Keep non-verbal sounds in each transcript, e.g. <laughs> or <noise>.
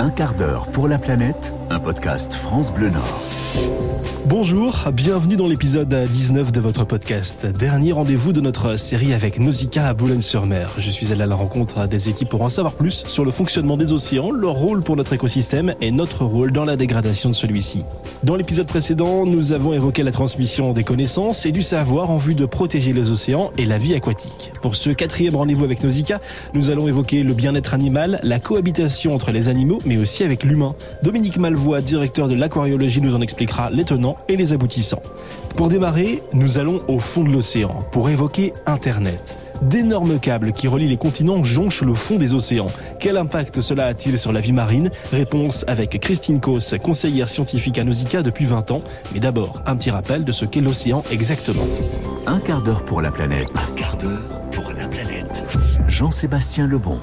Un quart d'heure pour la planète, un podcast France Bleu Nord. Bonjour, bienvenue dans l'épisode 19 de votre podcast. Dernier rendez-vous de notre série avec Nausicaa à Boulogne-sur-Mer. Je suis allé à la rencontre des équipes pour en savoir plus sur le fonctionnement des océans, leur rôle pour notre écosystème et notre rôle dans la dégradation de celui-ci. Dans l'épisode précédent, nous avons évoqué la transmission des connaissances et du savoir en vue de protéger les océans et la vie aquatique. Pour ce quatrième rendez-vous avec Nausicaa, nous allons évoquer le bien-être animal, la cohabitation entre les animaux, mais aussi avec l'humain. Dominique Malvois, directeur de l'aquariologie, nous en expliquera l'étonnant et les aboutissants. Pour démarrer, nous allons au fond de l'océan pour évoquer Internet. D'énormes câbles qui relient les continents jonchent le fond des océans. Quel impact cela a-t-il sur la vie marine? Réponse avec Christine Kos, conseillère scientifique à Nausicaa depuis 20 ans. Mais d'abord, un petit rappel de ce qu'est l'océan exactement. Un quart d'heure pour la planète. Un quart d'heure pour la planète. Jean-Sébastien Lebon.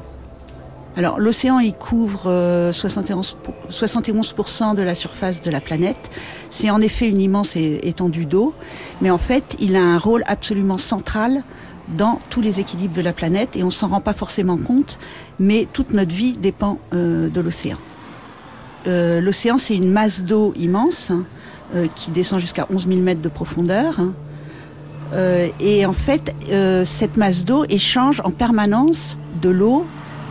Alors l'océan il couvre euh, 71, 71% de la surface de la planète. C'est en effet une immense étendue d'eau, mais en fait il a un rôle absolument central dans tous les équilibres de la planète et on s'en rend pas forcément compte, mais toute notre vie dépend euh, de l'océan. Euh, l'océan c'est une masse d'eau immense hein, euh, qui descend jusqu'à 11 000 mètres de profondeur. Hein. et en fait, cette masse d'eau échange en permanence de l'eau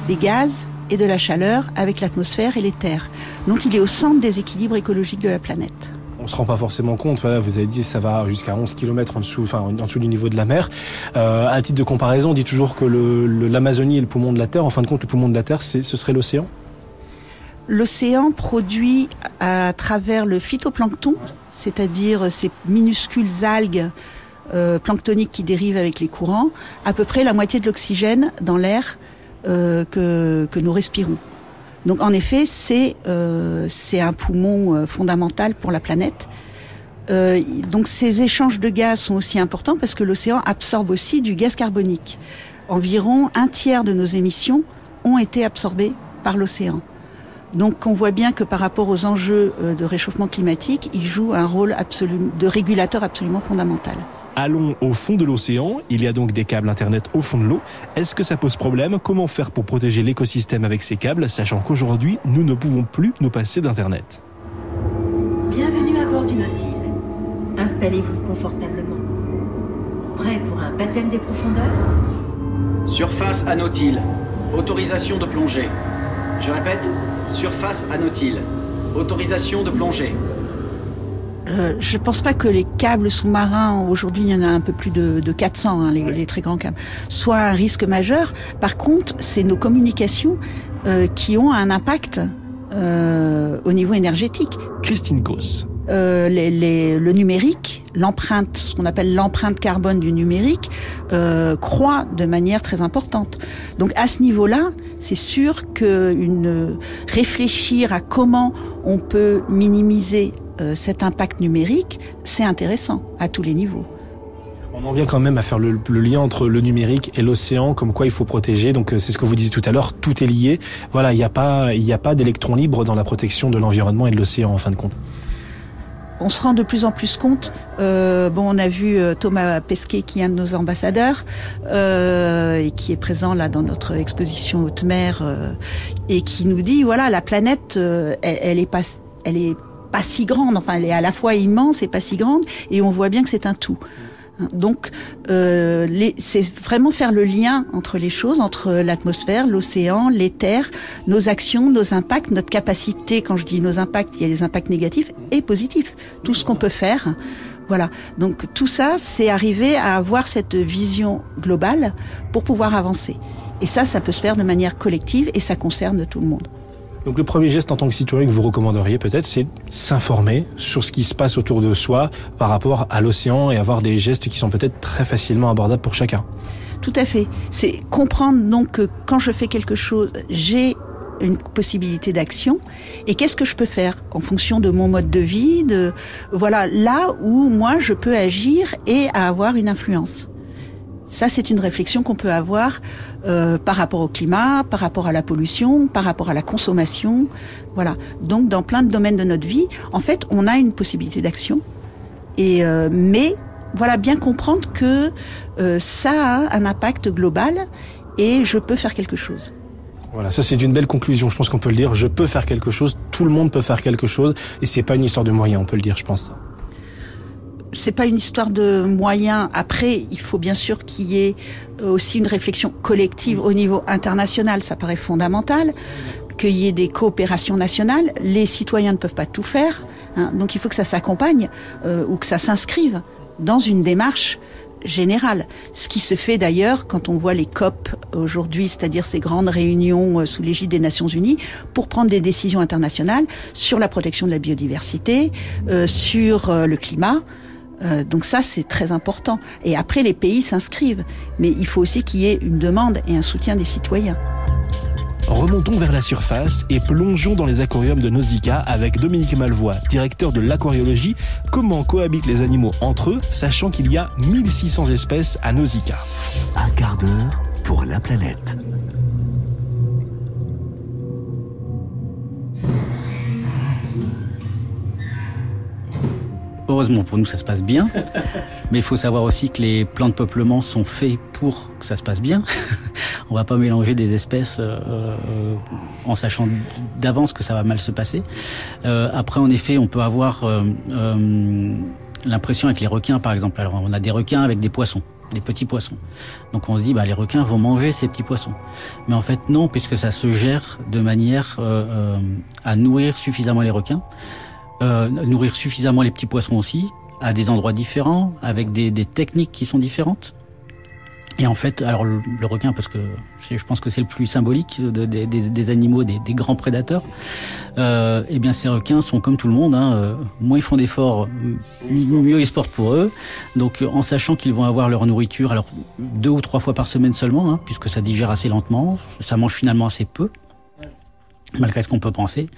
des gaz et de la chaleur avec l'atmosphère et les terres. Donc il est au centre des équilibres écologiques de la planète. On se rend pas forcément compte. Voilà, vous avez dit ça va jusqu'à 11 km en dessous, enfin en dessous du niveau de la mer. Euh, à titre de comparaison, on dit toujours que l'Amazonie est le poumon de la Terre. En fin de compte, le poumon de la Terre, ce serait l'océan. L'océan produit à travers le phytoplancton, c'est-à-dire ces minuscules algues euh, planctoniques qui dérivent avec les courants, à peu près la moitié de l'oxygène dans l'air euh, que, que, nous respirons. Donc en effet, c'est euh, un poumon euh, fondamental pour la planète. Euh, donc ces échanges de gaz sont aussi importants parce que l'océan absorbe aussi du gaz carbonique. Environ un tiers de nos émissions ont été absorbées par l'océan. Donc on voit bien que par rapport aux enjeux euh, de réchauffement climatique, il joue un rôle absolu, de régulateur absolument fondamental. Allons au fond de l'océan. Il y a donc des câbles Internet au fond de l'eau. Est-ce que ça pose problème? Comment faire pour protéger l'écosystème avec ces câbles, sachant qu'aujourd'hui, nous ne pouvons plus nous passer d'Internet? Bienvenue à bord du Nautil. Installez-vous confortablement. Prêt pour un baptême des profondeurs? Surface à Nautil. Autorisation de plongée. Je répète, surface à Nautil. Autorisation de plongée. Euh, je pense pas que les câbles sous-marins, aujourd'hui il y en a un peu plus de, de 400, hein, les, les, très grands câbles, soient un risque majeur. Par contre, c'est nos communications euh, qui ont un impact euh, au niveau énergétique. Christine Kos. Euh, les, les, le numérique, l'empreinte, ce qu'on appelle l'empreinte carbone du numérique, euh, croît de manière très importante. Donc à ce niveau-là, c'est sûr que une réfléchir à comment on peut minimiser euh, cet impact numérique, c'est intéressant à tous les niveaux. On en vient quand même à faire le, le lien entre le numérique et l'océan, comme quoi il faut protéger. Donc c'est ce que vous disiez tout à l'heure, tout est lié. Voilà, il n'y a pas, il n'y a pas d'électrons libres dans la protection de l'environnement et de l'océan en fin de compte on se rend de plus en plus compte. Euh, bon, on a vu euh, Thomas Pesquet, qui est un de nos ambassadeurs euh, et qui est présent là dans notre exposition haute mer et qui nous dit voilà, la planète, elle, elle, est pas, elle est pas si grande. Enfin, elle est à la fois immense et pas si grande, et on voit bien que c'est un tout. Donc, euh, c'est vraiment faire le lien entre les choses, entre l'atmosphère, l'océan, les terres, nos actions, nos impacts, notre capacité. Quand je dis nos impacts, il y a les impacts négatifs et positifs. Tout ce qu'on peut faire. Voilà. Donc tout ça, c'est arriver à avoir cette vision globale pour pouvoir avancer. Et ça, ça peut se faire de manière collective et ça concerne tout le monde. Donc le premier geste en tant que citoyen que vous recommanderiez peut-être, c'est s'informer sur ce qui se passe autour de soi par rapport à l'océan et avoir des gestes qui sont peut-être très facilement abordables pour chacun. Tout à fait. C'est comprendre donc que quand je fais quelque chose, j'ai une possibilité d'action et qu'est-ce que je peux faire en fonction de mon mode de vie, de voilà là où moi je peux agir et avoir une influence. Ça, c'est une réflexion qu'on peut avoir euh, par rapport au climat, par rapport à la pollution, par rapport à la consommation. Voilà. Donc, dans plein de domaines de notre vie, en fait, on a une possibilité d'action. Et euh, mais voilà, bien comprendre que euh, ça a un impact global et je peux faire quelque chose. Voilà, ça c'est une belle conclusion, je pense qu'on peut le dire. Je peux faire quelque chose, tout le monde peut faire quelque chose, et c'est pas une histoire de moyens, on peut le dire, je pense. C'est pas une histoire de moyens. Après, il faut bien sûr qu'il y ait aussi une réflexion collective au niveau international, ça paraît fondamental qu'il y ait des coopérations nationales. Les citoyens ne peuvent pas tout faire, hein, donc il faut que ça s'accompagne euh, ou que ça s'inscrive dans une démarche générale. Ce qui se fait d'ailleurs quand on voit les COP aujourd'hui, c'est-à-dire ces grandes réunions euh, sous l'égide des Nations Unies, pour prendre des décisions internationales sur la protection de la biodiversité, euh, sur euh, le climat. Euh, donc ça, c'est très important. Et après, les pays s'inscrivent. Mais il faut aussi qu'il y ait une demande et un soutien des citoyens. Remontons vers la surface et plongeons dans les aquariums de Nausicaa avec Dominique Malvois, directeur de l'aquariologie. Comment cohabitent les animaux entre eux, sachant qu'il y a 1600 espèces à Nausicaa? Un quart d'heure pour la planète. Heureusement pour nous, ça se passe bien. Mais il faut savoir aussi que les plans de peuplement sont faits pour que ça se passe bien. <laughs> On va pas mélanger des espèces euh, euh, en sachant d'avance que ça va mal se passer. Euh, après, en effet, on peut avoir l'impression avec les requins, par exemple. Alors, on a des requins avec des poissons des petits poissons. Donc on se dit, bah, les requins vont manger ces petits poissons. Mais en fait, non, puisque ça se gère de manière à nourrir suffisamment les requins, euh, nourrir suffisamment les petits poissons aussi, à des endroits différents, avec des, des techniques qui sont différentes. Et en fait, alors le, le requin, parce que je pense que c'est le plus symbolique de- des- des, des animaux, des, des grands prédateurs, euh, eh bien ces requins sont comme tout le monde. Hein, euh, moins ils font d'efforts, mieux ils se portent pour eux. Donc euh, en sachant qu'ils vont avoir leur nourriture, alors deux ou trois fois par semaine seulement, hein, puisque ça digère assez lentement, ça mange finalement assez peu malgré ce qu'on peut penser,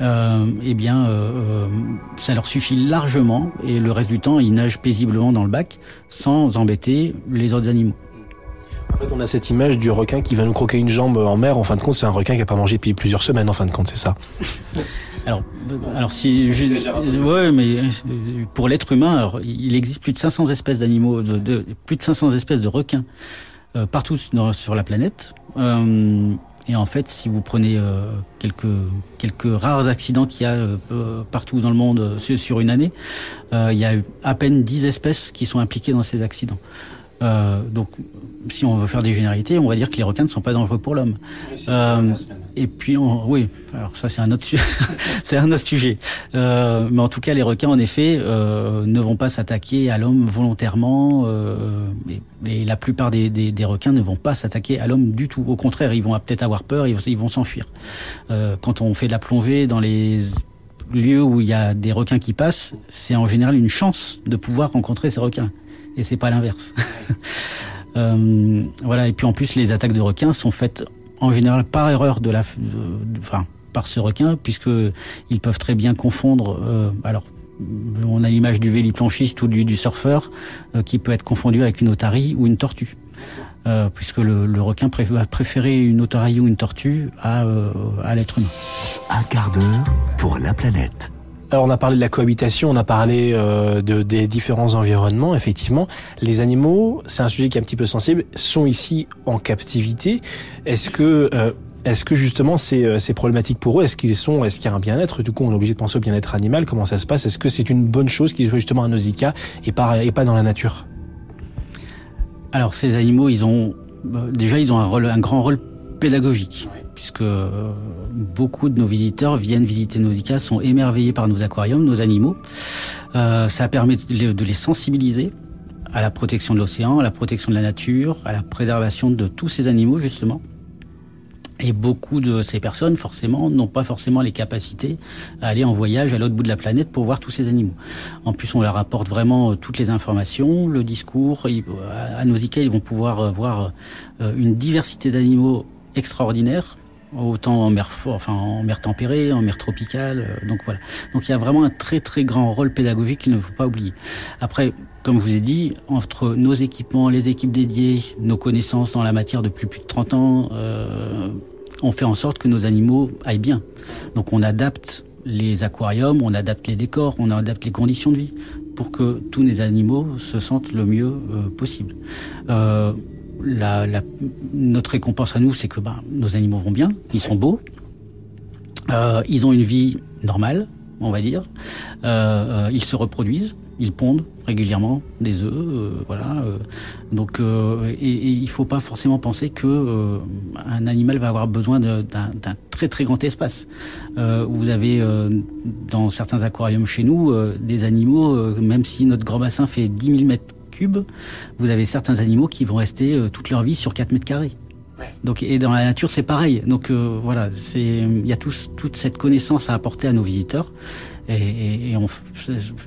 euh, eh bien, euh, euh, ça leur suffit largement et le reste du temps, ils nagent paisiblement dans le bac sans embêter les autres animaux. En fait, on a cette image du requin qui va nous croquer une jambe en mer. En fin de compte, c'est un requin qui n'a pas mangé depuis plusieurs semaines, en fin de compte, c'est ça. <laughs> Alors, alors si, je, ouais, mais pour l'être humain, alors, il existe plus de 500 espèces d'animaux, de, de- plus de 500 espèces de requins euh, partout dans- sur la planète. Euh, et en fait, si vous prenez euh, quelques quelques rares accidents qu'il y a euh, euh, partout dans le monde euh, sur, une année, euh, il y a à peine 10 espèces qui sont impliquées dans ces accidents. Euh, donc, si on veut faire des généralités, on va dire que les requins ne sont pas dangereux pour l'homme. Et puis, oui, alors ça c'est un autre, <laughs> c'est un autre sujet. Euh, mais en tout cas, les requins, en effet, euh, ne vont pas s'attaquer à l'homme volontairement. Euh, et, la plupart des, requins ne vont pas s'attaquer à l'homme du tout. Au contraire, ils vont peut-être avoir peur, ils, ils vont s'enfuir. Quand on fait de la plongée dans les lieux où il y a des requins qui passent, c'est en général une chance de pouvoir rencontrer ces requins. Et c'est pas l'inverse. <laughs> Voilà. Et puis en plus, les attaques de requins sont faites en général par erreur de la, par ce requin, puisque ils peuvent très bien confondre. euh, alors, on a l'image du véliplanchiste ou du, surfeur euh, qui peut être confondu avec une otarie ou une tortue. Euh, puisque le, requin va préférer une otarie ou une tortue à, à l'être humain. Un quart d'heure pour la planète. Alors on a parlé de la cohabitation, on a parlé euh, de, des différents environnements. Effectivement, les animaux, c'est un sujet qui est un petit peu sensible, sont ici en captivité. Est-ce que euh, est-ce que justement c'est euh, c'est problématique pour eux? Est-ce qu'ils sont Est-ce qu'il y a un bien-être? Du coup, on est obligé de penser au bien-être animal. Comment ça se passe? Est-ce que c'est une bonne chose qu'ils soient justement à Nausicaa et pas et pas dans la nature? Alors ces animaux, ils ont déjà ils ont un rôle, un grand rôle pédagogique, puisque euh, beaucoup de nos visiteurs viennent visiter Nausicaa, sont émerveillés par nos aquariums, nos animaux. Euh, ça permet de les, sensibiliser à la protection de l'océan, à la protection de la nature, à la préservation de tous ces animaux justement. Et beaucoup de ces personnes, forcément, n'ont pas forcément les capacités à aller en voyage à l'autre bout de la planète pour voir tous ces animaux. En plus, on leur apporte vraiment euh, toutes les informations, le discours. À Nausicaa, ils vont pouvoir voir une diversité d'animaux extraordinaire, autant en mer, enfin en mer tempérée, en mer tropicale. euh, donc voilà. Donc il y a vraiment un très très grand rôle pédagogique qu'il ne faut pas oublier. Après, comme je vous ai dit, entre nos équipements, les équipes dédiées, nos connaissances dans la matière depuis plus de 30 ans, euh, on fait en sorte que nos animaux aillent bien. Donc on adapte les aquariums, on adapte les décors, on adapte les conditions de vie pour que tous les animaux se sentent le mieux euh, possible. Notre récompense à nous, c'est que bah, nos animaux vont bien, ils sont beaux, euh, ils ont une vie normale, on va dire, euh, ils se reproduisent, ils pondent régulièrement des œufs, euh, voilà. Euh, donc, euh, et, et, il faut pas forcément penser que un animal va avoir besoin d'un très très grand espace. vous avez dans certains aquariums chez nous des animaux, même si notre grand bassin fait 10 000 mètres cubes, vous avez certains animaux qui vont rester toute leur vie sur 4 mètres carrés. Donc et dans la nature c'est pareil. Donc euh, voilà, c'est il y a toute cette connaissance à apporter à nos visiteurs et, et, et on,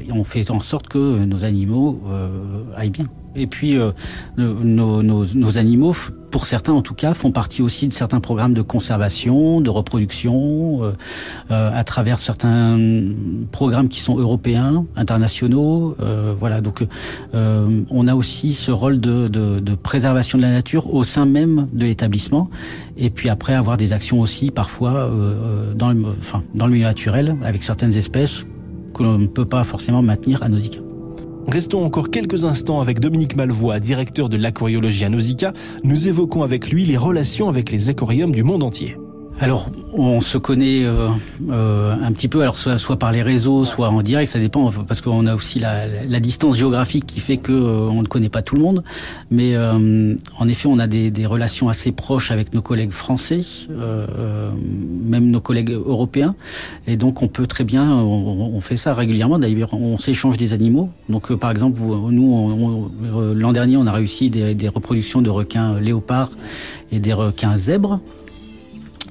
on, fait en sorte que nos animaux euh, aillent bien. Et puis, euh, nos, nos, nos, animaux, pour certains en tout cas, font partie aussi de certains programmes de conservation, de reproduction, euh, euh, à travers certains programmes qui sont européens, internationaux. Euh, voilà, donc euh, on a aussi ce rôle de, de, de, préservation de la nature au sein même de l'établissement. Et puis après, avoir des actions aussi parfois euh, dans, le, enfin, dans le milieu naturel, avec certaines espèces que l'on ne peut pas forcément maintenir à Nausicaa. Restons encore quelques instants avec Dominique Malvois, directeur de l'aquariologie à Nausicaa. Nous évoquons avec lui les relations avec les aquariums du monde entier. Alors, on se connaît euh, euh, un petit peu, alors soit, soit, par les réseaux, soit en direct, ça dépend, parce qu'on a aussi la, la, distance géographique qui fait que euh, on ne connaît pas tout le monde. Mais euh, en effet, on a des, des, relations assez proches avec nos collègues français, euh, même nos collègues européens, et donc on peut très bien, on, on fait ça régulièrement. D'ailleurs, on s'échange des animaux. Donc, par exemple, nous, l'an dernier, on a réussi des, des reproductions de requins léopards et des requins zèbres.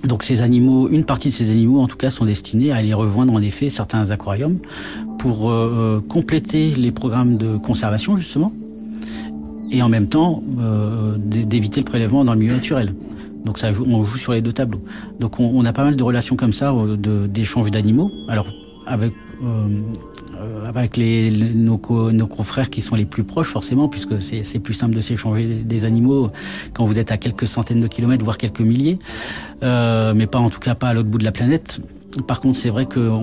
Donc ces animaux, une partie de ces animaux en tout cas sont destinés à aller rejoindre en effet certains aquariums pour euh, compléter les programmes de conservation justement et en même temps euh, d'éviter le prélèvement dans le milieu naturel. Donc ça joue, on joue sur les deux tableaux. Donc on, a pas mal de relations comme ça d'échanges d'animaux. Alors avec euh, avec les, nos, confrères qui sont les plus proches forcément, puisque c'est plus simple de s'échanger des, animaux quand vous êtes à quelques centaines de kilomètres, voire quelques milliers, euh, mais pas en tout cas pas à l'autre bout de la planète. Par contre, c'est vrai que euh,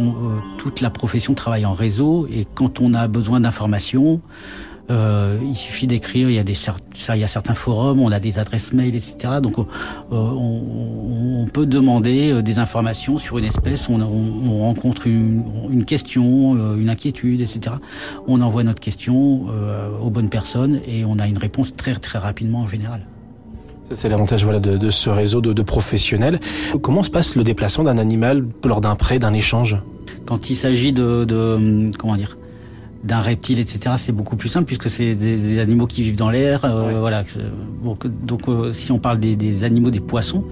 toute la profession travaille en réseau et quand on a besoin d'informations, euh, il suffit d'écrire. Il y a des il y a certains forums, on a des adresses mail, etc. Donc euh, on, on, peut demander euh, des informations sur une espèce. On, on rencontre une, une, question, une inquiétude, etc. On envoie notre question aux bonnes personnes et on a une réponse très très rapidement en général. C'est l'avantage voilà, de, de, ce réseau de, de, professionnels. Comment se passe le déplacement d'un animal lors d'un prêt, d'un échange? Quand il s'agit de, de, comment dire, d'un reptile, etc., c'est beaucoup plus simple puisque c'est des, des, animaux qui vivent dans l'air. Euh, ouais. Voilà. Donc, donc euh, si on parle des, des, animaux, des poissons,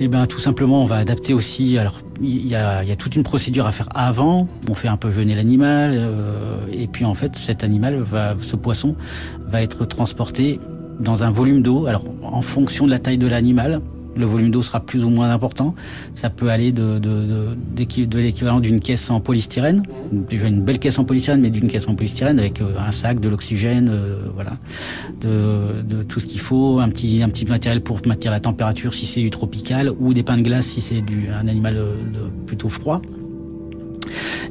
eh ben tout simplement, on va adapter aussi. Alors, il y a, y a, toute une procédure à faire avant. On fait un peu jeûner l'animal, euh, et puis en fait, cet animal va, ce poisson, va être transporté dans un volume d'eau. Alors, en fonction de la taille de l'animal, le volume d'eau sera plus ou moins important. Ça peut aller de, l'équivalent d'une caisse en polystyrène, déjà une belle caisse en polystyrène, mais d'une caisse en polystyrène avec euh, un sac, de l'oxygène, euh, voilà, de, tout ce qu'il faut, un petit, un petit matériel pour maintenir la température si c'est du tropical, ou des pains de glace si c'est un animal euh, plutôt froid.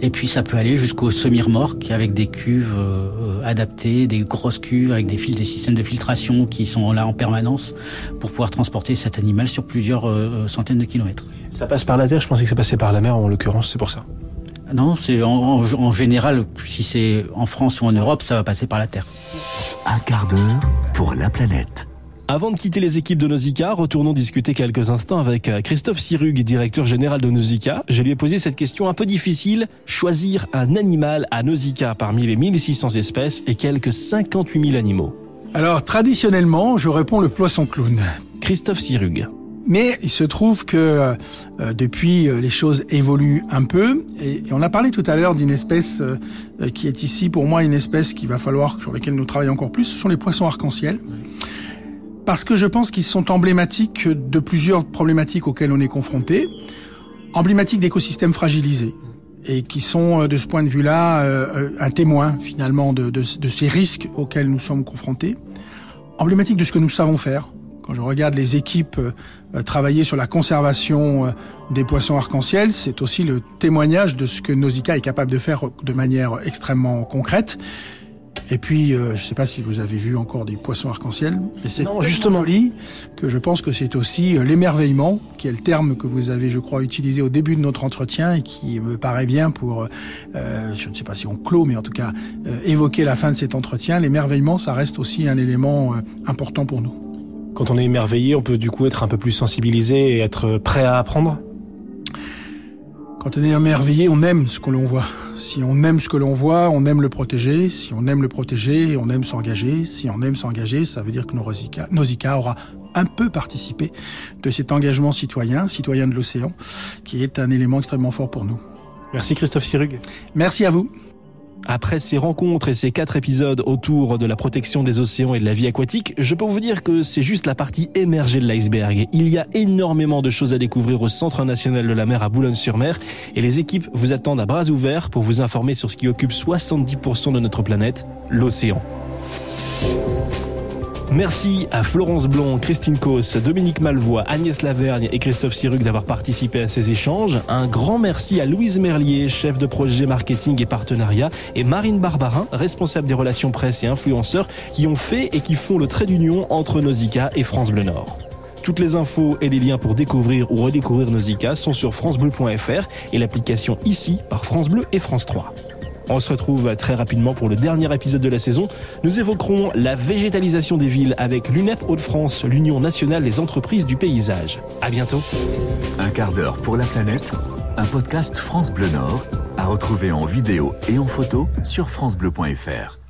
Et puis ça peut aller jusqu'au semi-remorque avec des cuves euh, adaptées, des grosses cuves avec des fils, des systèmes de filtration qui sont là en permanence pour pouvoir transporter cet animal sur plusieurs euh, centaines de kilomètres. Ça passe par la terre, je pensais que ça passait par la mer en l'occurrence, c'est pour ça. Non, c'est en, en, en, général, si c'est en France ou en Europe, ça va passer par la terre. Un quart d'heure pour la planète. Avant de quitter les équipes de Nausicaa, retournons discuter quelques instants avec euh, Christophe Sirug, directeur général de Nausicaa. Je lui ai posé cette question un peu difficile. Choisir un animal à Nausicaa parmi les 1600 espèces et quelques 58 000 animaux. Alors, traditionnellement, je réponds le poisson clown. Christophe Sirug. Mais il se trouve que euh, depuis, euh, les choses évoluent un peu. Et, et on a parlé tout à l'heure d'une espèce euh, qui est ici, pour moi, une espèce qu'il va falloir, sur laquelle nous travaillons encore plus. Ce sont les poissons arc-en-ciel. Oui parce que je pense qu'ils sont emblématiques de plusieurs problématiques auxquelles on est confronté, emblématiques d'écosystèmes fragilisés et qui sont de ce point de vue-là euh, un témoin finalement de, ces risques auxquels nous sommes confrontés, emblématique de ce que nous savons faire. Quand je regarde les équipes euh, travailler sur la conservation euh, des poissons arc-en-ciel, c'est aussi le témoignage de ce que Nausicaa est capable de faire de manière extrêmement concrète. Et puis, euh, je ne sais pas si vous avez vu encore des poissons arc-en-ciel, mais c'est Non, justement joli que je pense que c'est aussi euh, l'émerveillement, qui est le terme que vous avez, je crois, utilisé au début de notre entretien et qui me paraît bien pour, euh, je ne sais pas si on clôt, mais en tout cas, euh, évoquer la fin de cet entretien. L'émerveillement, ça reste aussi un élément euh, important pour nous. Quand on est émerveillé, on peut du coup être un peu plus sensibilisé et être prêt à apprendre? Quand on est émerveillé, on aime ce que l'on voit. Si on aime ce que l'on voit, on aime le protéger. Si on aime le protéger, on aime s'engager. Si on aime s'engager, ça veut dire que Nausicaa, Nausicaa aura un peu participé de cet engagement citoyen, citoyen de l'océan, qui est un élément extrêmement fort pour nous. Merci Christophe Sirug. Merci à vous. Après ces rencontres et ces quatre épisodes autour de la protection des océans et de la vie aquatique, je peux vous dire que c'est juste la partie émergée de l'iceberg. Il y a énormément de choses à découvrir au Centre national de la mer à Boulogne-sur-Mer et les équipes vous attendent à bras ouverts pour vous informer sur ce qui occupe 70% de notre planète, l'océan. Merci à Florence Blond, Christine Cos, Dominique Malvois, Agnès Lavergne et Christophe Siruc d'avoir participé à ces échanges. Un grand merci à Louise Merlier, chef de projet marketing et partenariat, et Marine Barbarin, responsable des relations presse et influenceurs, qui ont fait et qui font le trait d'union entre Nausicaa et France Bleu Nord. Toutes les infos et les liens pour découvrir ou redécouvrir Nausicaa sont sur francebleu.fr et l'application ici par France Bleu et France 3. On se retrouve très rapidement pour le dernier épisode de la saison. Nous évoquerons la végétalisation des villes avec l'UNEP Hauts-de-France, l'Union nationale des entreprises du paysage. À bientôt. Un quart d'heure pour la planète, un podcast France Bleu Nord, à retrouver en vidéo et en photo sur francebleu.fr.